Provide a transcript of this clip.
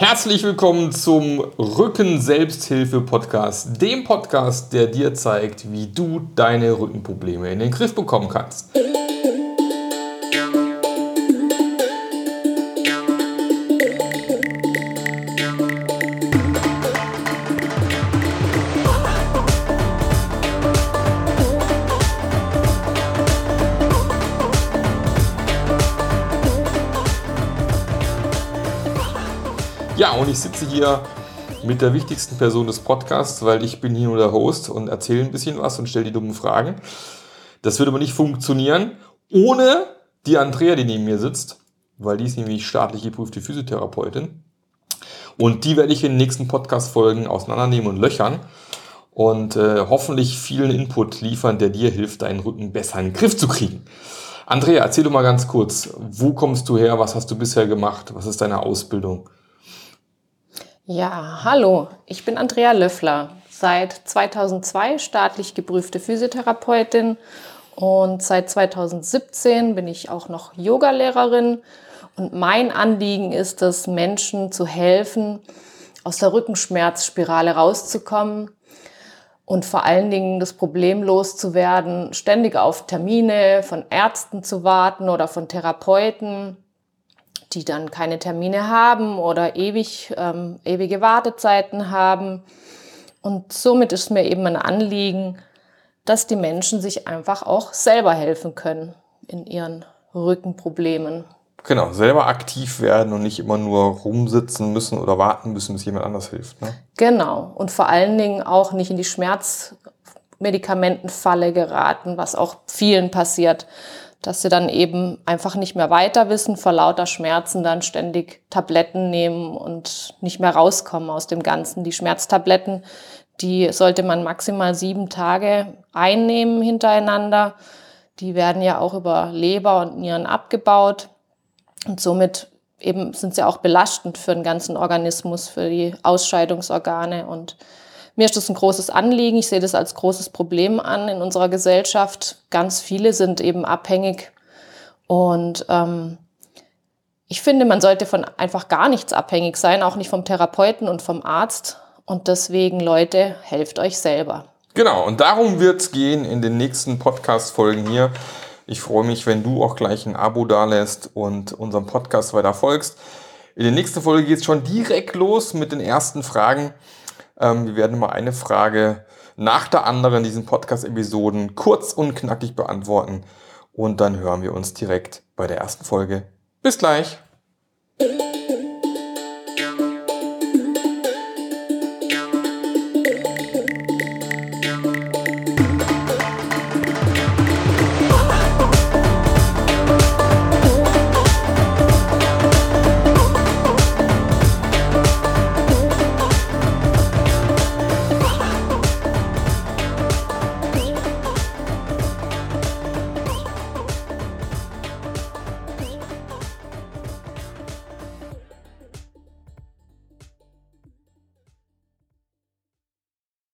Herzlich willkommen zum Rücken Selbsthilfe Podcast, dem Podcast, der dir zeigt, wie du deine Rückenprobleme in den Griff bekommen kannst. Ja, und ich sitze hier mit der wichtigsten Person des Podcasts, weil ich bin hier nur der Host und erzähle ein bisschen was und stelle die dummen Fragen. Das würde aber nicht funktionieren ohne die Andrea, die neben mir sitzt, weil die ist nämlich staatlich geprüfte Physiotherapeutin. Und die werde ich in den nächsten Podcast-Folgen auseinandernehmen und löchern und äh, hoffentlich vielen Input liefern, der dir hilft, deinen Rücken besser in den Griff zu kriegen. Andrea, erzähl doch mal ganz kurz, wo kommst du her, was hast du bisher gemacht, was ist deine Ausbildung? Ja, hallo, ich bin Andrea Löffler, seit 2002 staatlich geprüfte Physiotherapeutin. Und seit 2017 bin ich auch noch Yogalehrerin. Und mein Anliegen ist es, Menschen zu helfen, aus der Rückenschmerzspirale rauszukommen und vor allen Dingen das Problem loszuwerden, ständig auf Termine von Ärzten zu warten oder von Therapeuten die dann keine Termine haben oder ewig, ähm, ewige Wartezeiten haben. Und somit ist mir eben ein Anliegen, dass die Menschen sich einfach auch selber helfen können in ihren Rückenproblemen. Genau, selber aktiv werden und nicht immer nur rumsitzen müssen oder warten müssen, bis jemand anders hilft. Ne? Genau. Und vor allen Dingen auch nicht in die Schmerzmedikamentenfalle geraten, was auch vielen passiert dass sie dann eben einfach nicht mehr weiter wissen, vor lauter Schmerzen dann ständig Tabletten nehmen und nicht mehr rauskommen aus dem Ganzen. Die Schmerztabletten, die sollte man maximal sieben Tage einnehmen hintereinander. Die werden ja auch über Leber und Nieren abgebaut und somit eben sind sie auch belastend für den ganzen Organismus, für die Ausscheidungsorgane und mir ist das ein großes Anliegen. Ich sehe das als großes Problem an in unserer Gesellschaft. Ganz viele sind eben abhängig. Und ähm, ich finde, man sollte von einfach gar nichts abhängig sein, auch nicht vom Therapeuten und vom Arzt. Und deswegen, Leute, helft euch selber. Genau, und darum wird es gehen in den nächsten Podcast-Folgen hier. Ich freue mich, wenn du auch gleich ein Abo dalässt und unserem Podcast weiter folgst. In der nächsten Folge geht es schon direkt los mit den ersten Fragen. Ähm, wir werden mal eine Frage nach der anderen in diesen Podcast-Episoden kurz und knackig beantworten. Und dann hören wir uns direkt bei der ersten Folge. Bis gleich!